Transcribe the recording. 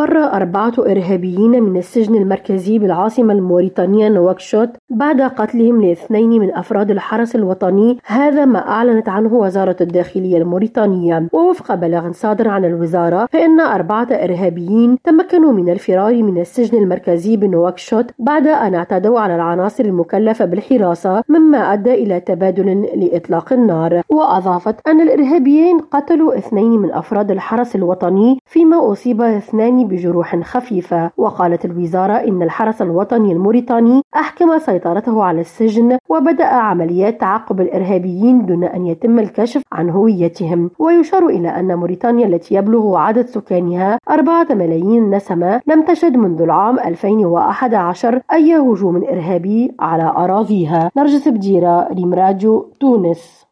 فر أربعة إرهابيين من السجن المركزي بالعاصمة الموريتانية نواكشوط بعد قتلهم لاثنين من أفراد الحرس الوطني هذا ما أعلنت عنه وزارة الداخلية الموريتانية. ووفق بلاغ صادر عن الوزارة فإن أربعة إرهابيين تمكنوا من الفرار من السجن المركزي بنواكشوط بعد أن اعتدوا على العناصر المكلفة بالحراسة مما أدى إلى تبادل لإطلاق النار. وأضافت أن الإرهابيين قتلوا اثنين من أفراد الحرس الوطني فيما أصيب اثنان بجروح خفيفة. وقالت الوزارة إن الحرس الوطني الموريتاني أحكم سيطرته على السجن وبدأ عمليات تعقب الإرهابيين دون أن يتم الكشف عن هويتهم. ويشار إلى أن موريتانيا التي يبلغ عدد سكانها أربعة ملايين نسمة لم تشهد منذ العام 2011 أي هجوم إرهابي على أراضيها. نرجس بديرة ريم تونس.